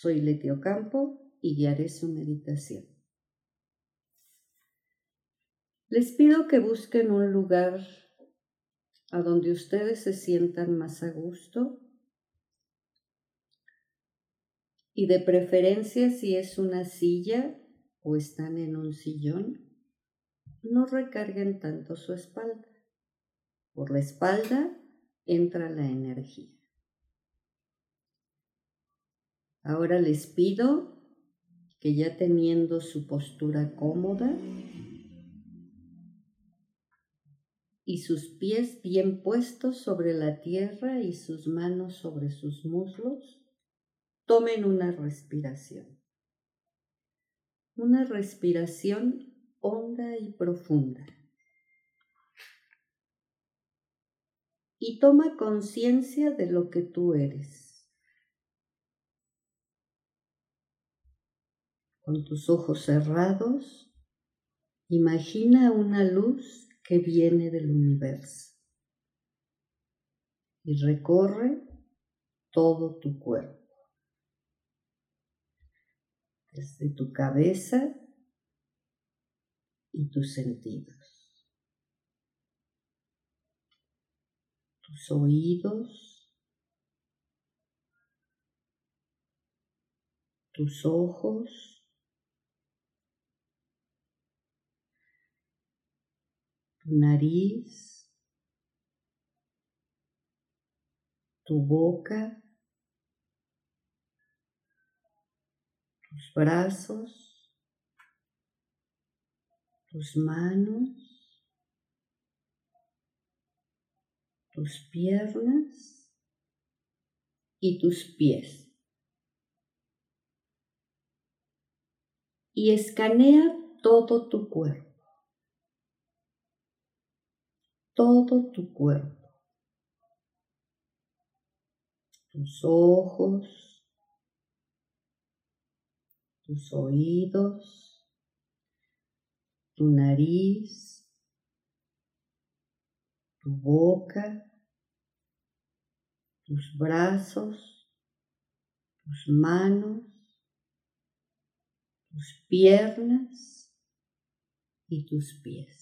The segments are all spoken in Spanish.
Soy Letio Campo y guiaré su meditación. Les pido que busquen un lugar a donde ustedes se sientan más a gusto y de preferencia si es una silla o están en un sillón, no recarguen tanto su espalda. Por la espalda entra la energía. Ahora les pido que ya teniendo su postura cómoda y sus pies bien puestos sobre la tierra y sus manos sobre sus muslos, tomen una respiración. Una respiración honda y profunda. Y toma conciencia de lo que tú eres. Con tus ojos cerrados, imagina una luz que viene del universo y recorre todo tu cuerpo. Desde tu cabeza y tus sentidos. Tus oídos, tus ojos, tu nariz, tu boca, tus brazos, tus manos, tus piernas y tus pies. Y escanea todo tu cuerpo, todo tu cuerpo, tus ojos, tus oídos, tu nariz, tu boca, tus brazos, tus manos, tus piernas y tus pies.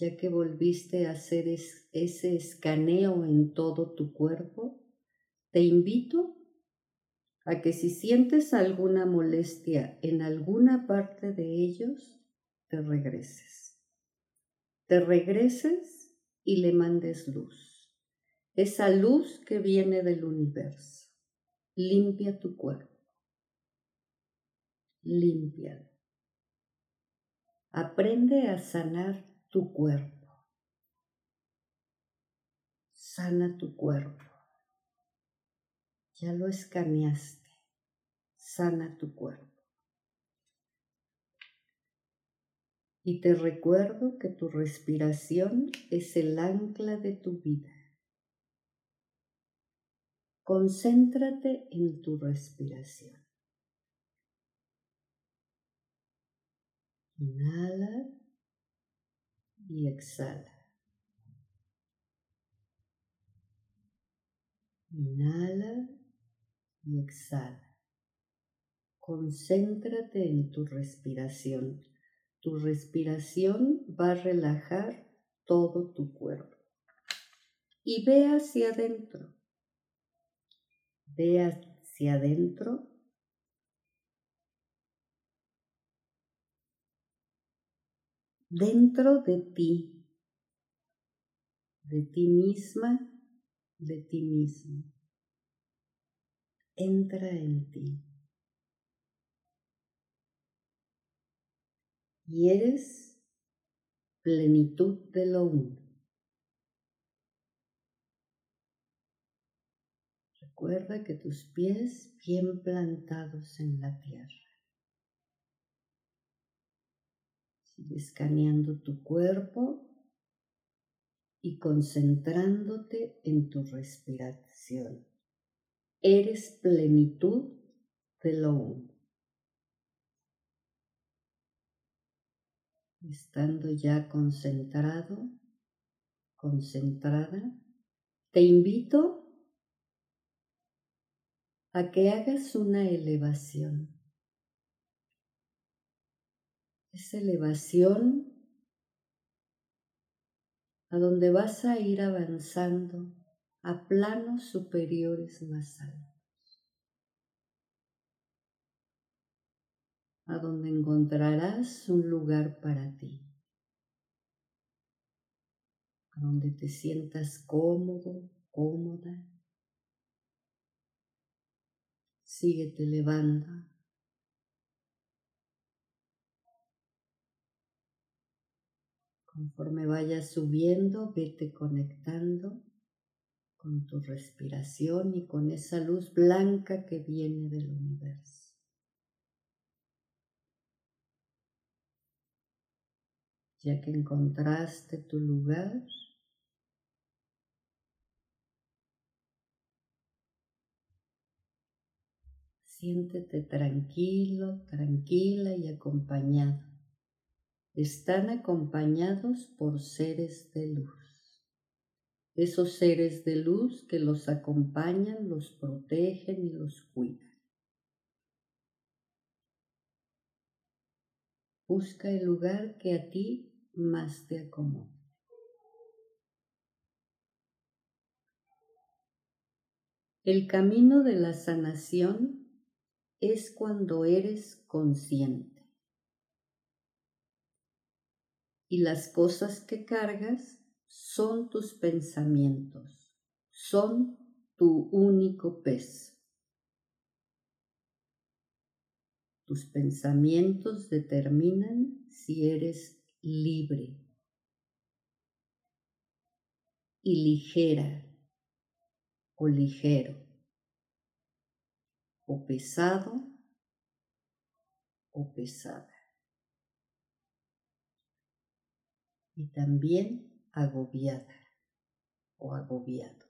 Ya que volviste a hacer ese escaneo en todo tu cuerpo, te invito a que si sientes alguna molestia en alguna parte de ellos, te regreses. Te regreses y le mandes luz. Esa luz que viene del universo. Limpia tu cuerpo. Límpialo. Aprende a sanar tu cuerpo. Sana tu cuerpo. Ya lo escaneaste. Sana tu cuerpo. Y te recuerdo que tu respiración es el ancla de tu vida. Concéntrate en tu respiración. Inhala y exhala. Inhala y exhala. Concéntrate en tu respiración tu respiración va a relajar todo tu cuerpo. Y ve hacia adentro. Ve hacia adentro. Dentro de ti, de ti misma, de ti mismo. Entra en ti. y eres plenitud de lo uno. Recuerda que tus pies bien plantados en la tierra. Escaneando tu cuerpo y concentrándote en tu respiración. Eres plenitud de lo. Estando ya concentrado, concentrada, te invito a que hagas una elevación. Esa elevación a donde vas a ir avanzando a planos superiores más altos, a donde encontrarás un lugar para ti, a donde te sientas cómodo, cómoda síguete elevando. Conforme vayas subiendo, vete conectando con tu respiración y con esa luz blanca que viene del universo. Ya que encontraste tu lugar, Siéntete tranquilo, tranquila y acompañado. Están acompañados por seres de luz. Esos seres de luz que los acompañan, los protegen y los cuidan. Busca el lugar que a ti más te acomode. El camino de la sanación es cuando eres consciente. Y las cosas que cargas son tus pensamientos, son tu único peso. Tus pensamientos determinan si eres libre y ligera o ligero o pesado o pesada. Y también agobiada o agobiado.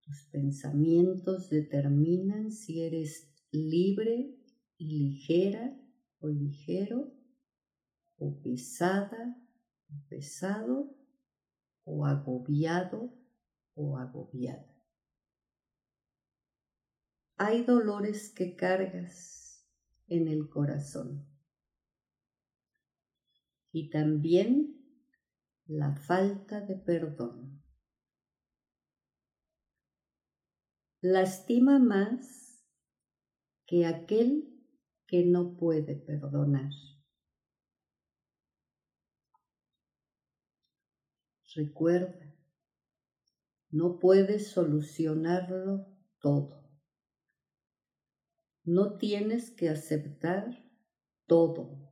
Tus pensamientos determinan si eres libre y ligera o ligero o pesada o pesado o agobiado o agobiada hay dolores que cargas en el corazón. Y también la falta de perdón. Lastima más que aquel que no puede perdonar. Recuerda, no puedes solucionarlo todo. No tienes que aceptar todo.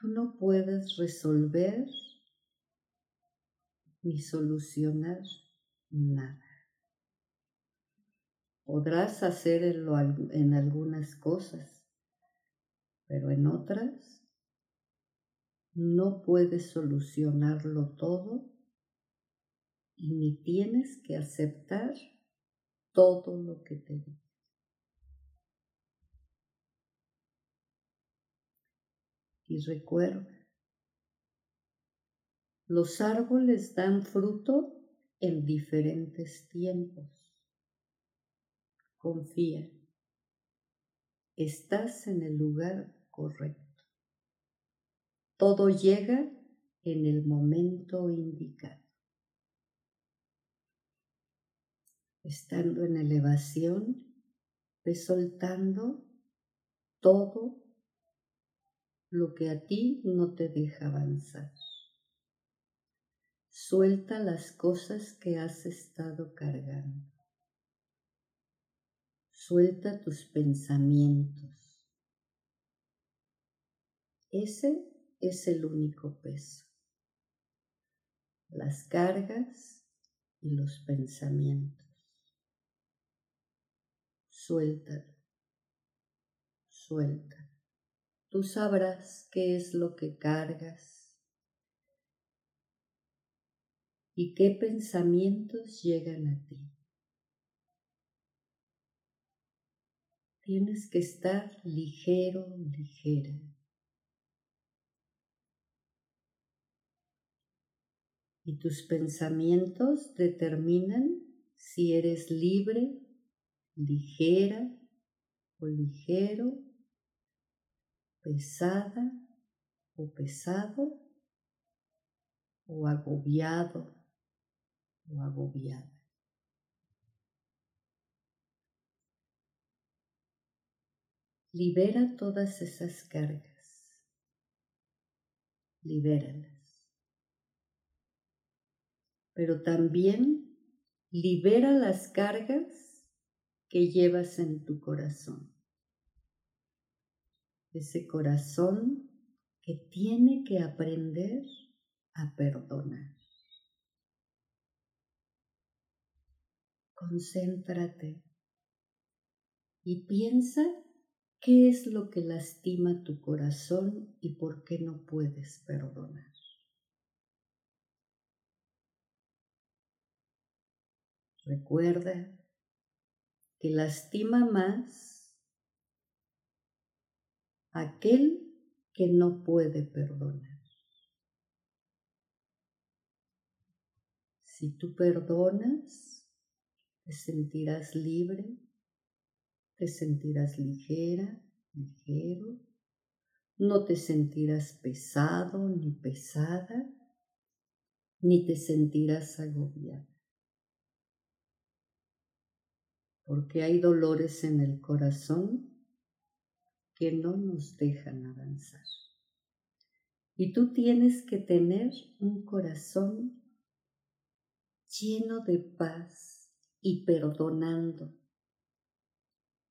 Tú no puedes resolver ni solucionar nada. Podrás hacerlo en algunas cosas, pero en otras no puedes solucionarlo todo y ni tienes que aceptar todo lo que te digo. Y recuerda, los árboles dan fruto en diferentes tiempos. Confía, estás en el lugar correcto. Todo llega en el momento indicado. estando en elevación, ve soltando todo lo que a ti no te deja avanzar. Suelta las cosas que has estado cargando. Suelta tus pensamientos. Ese es el único peso. las cargas y los pensamientos. Suéltalo, suelta. Tú sabrás qué es lo que cargas y qué pensamientos llegan a ti. Tienes que estar ligero, ligera. Y tus pensamientos determinan si eres libre, ligera o ligero, pesada o pesado, o agobiado o agobiada. Libera todas esas cargas. Libéralas. Pero también libera las cargas que llevas en tu corazón. Ese corazón que tiene que aprender a perdonar. Concéntrate y piensa ¿Qué es lo que lastima tu corazón y por qué no puedes perdonar? Recuerda que lastima más aquel que no puede perdonar. Si tú perdonas, te sentirás libre te sentirás ligera, ligero, no te sentirás pesado ni pesada, ni te sentirás agobiada. Porque hay dolores en el corazón que no nos dejan avanzar. Y tú tienes que tener un corazón lleno de paz y perdonando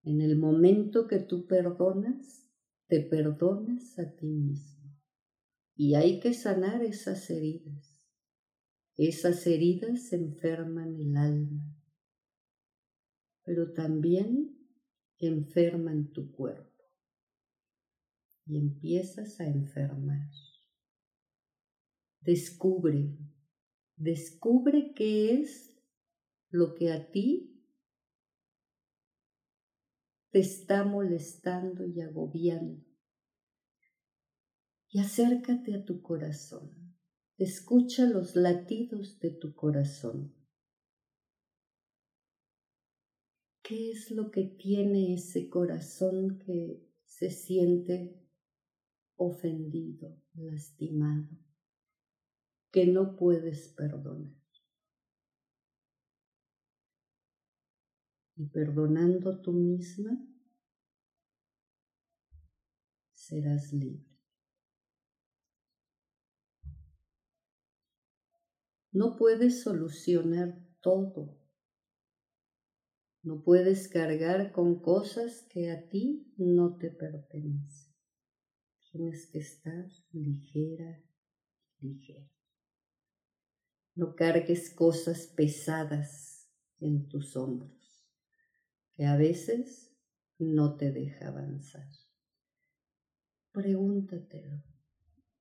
en el momento que tú perdonas, te perdonas a ti mismo. Y hay que sanar esas heridas. Esas heridas enferman el alma, pero también enferman tu cuerpo. Y empiezas a enfermar. Descubre, descubre qué es lo que a ti te está molestando y agobiando. Y acércate a tu corazón. Escucha los latidos de tu corazón. ¿Qué es lo que tiene ese corazón que se siente ofendido, lastimado, que no puedes perdonar? y perdonando tú misma, serás libre. No puedes solucionar todo. No puedes cargar con cosas que a ti no te pertenecen. Tienes que estar ligera, ligera. No cargues cosas pesadas en tus hombros que a veces no te deja avanzar. Pregúntatelo.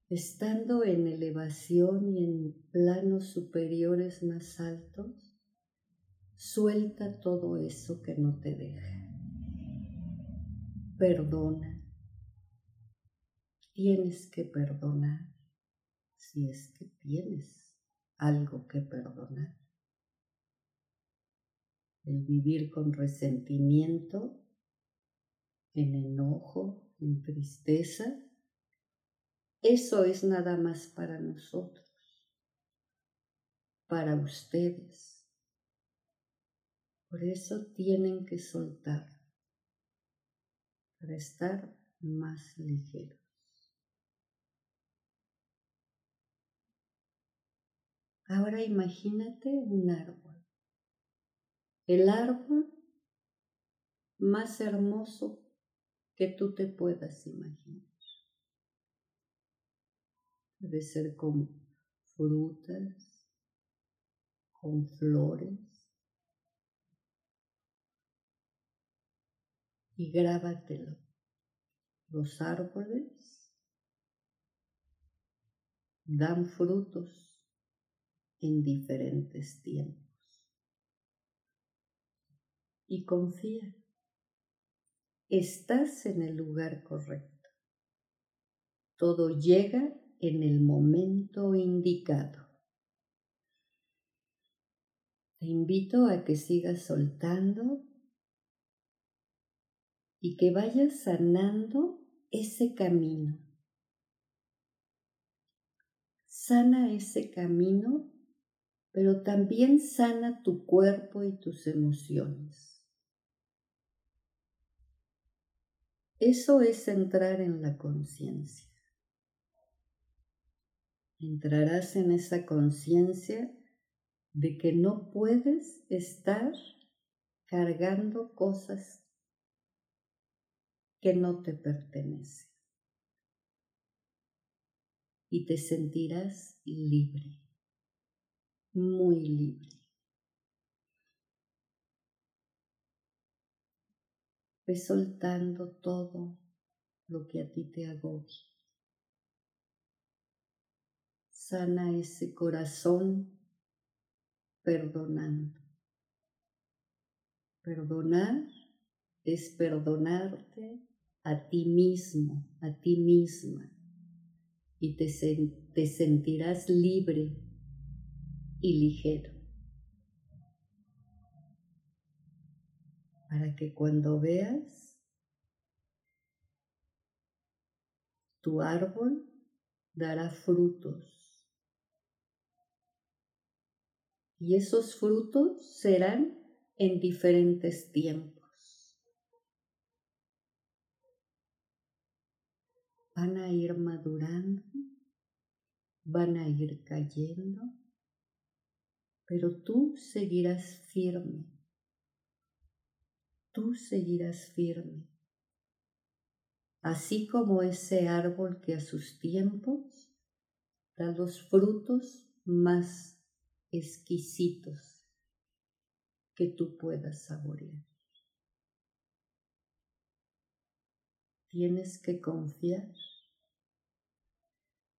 Estando en elevación y en planos superiores más altos, suelta todo eso que no te deja. Perdona. Tienes que perdonar si es que tienes algo que perdonar el vivir con resentimiento, en enojo, en tristeza, eso es nada más para nosotros, para ustedes. Por eso tienen que soltar, para estar más ligeros. Ahora imagínate un árbol el árbol más hermoso que tú te puedas imaginar. Puede ser con frutas, con flores y grábatelo. Los árboles dan frutos en diferentes tiempos. Y confía, estás en el lugar correcto. Todo llega en el momento indicado. Te invito a que sigas soltando y que vayas sanando ese camino. Sana ese camino, pero también sana tu cuerpo y tus emociones. Eso es entrar en la conciencia. Entrarás en esa conciencia de que no puedes estar cargando cosas que no te pertenece. Y te sentirás libre, muy libre. Ve soltando todo lo que a ti te agobia. Sana ese corazón perdonando. Perdonar es perdonarte a ti mismo, a ti misma, y te, te sentirás libre y ligero. Para que cuando veas tu árbol dará frutos. Y esos frutos serán en diferentes tiempos. van a ir madurando, van a ir cayendo, pero tú seguirás firme, tú seguirás firme, así como ese árbol que a sus tiempos da los frutos más exquisitos que tú puedas saborear. Tienes que confiar.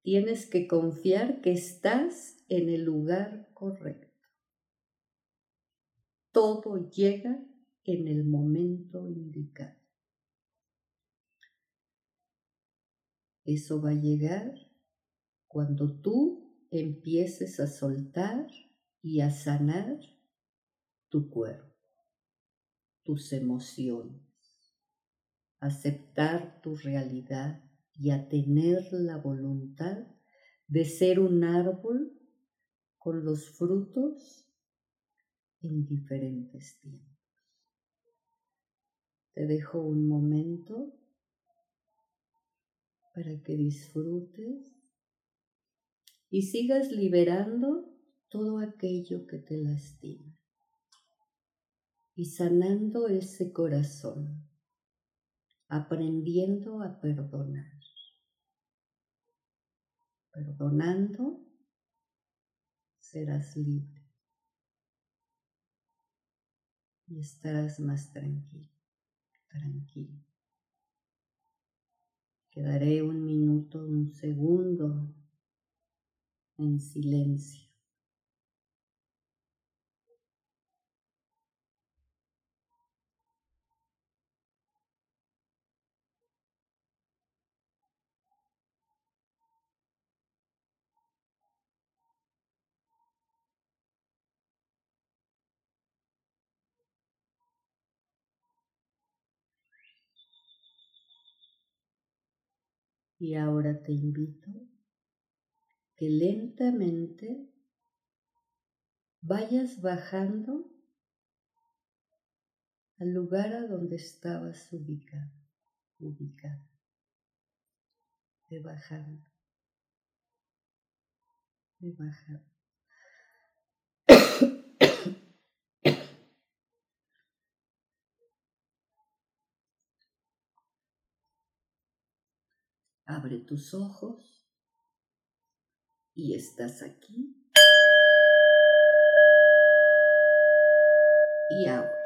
Tienes que confiar que estás en el lugar correcto. Todo llega en el momento indicado. Eso va a llegar cuando tú empieces a soltar y a sanar tu cuerpo, tus emociones aceptar tu realidad y a tener la voluntad de ser un árbol con los frutos en diferentes tiempos. Te dejo un momento para que disfrutes y sigas liberando todo aquello que te lastima y sanando ese corazón aprendiendo a perdonar. Perdonando serás libre y estarás más tranquilo, tranquilo. Quedaré un minuto, un segundo en silencio. Y ahora te invito que lentamente vayas bajando al lugar a donde estabas ubicado, ubicada, de bajando, de bajando. Abre tus ojos y estás aquí. Y ahora.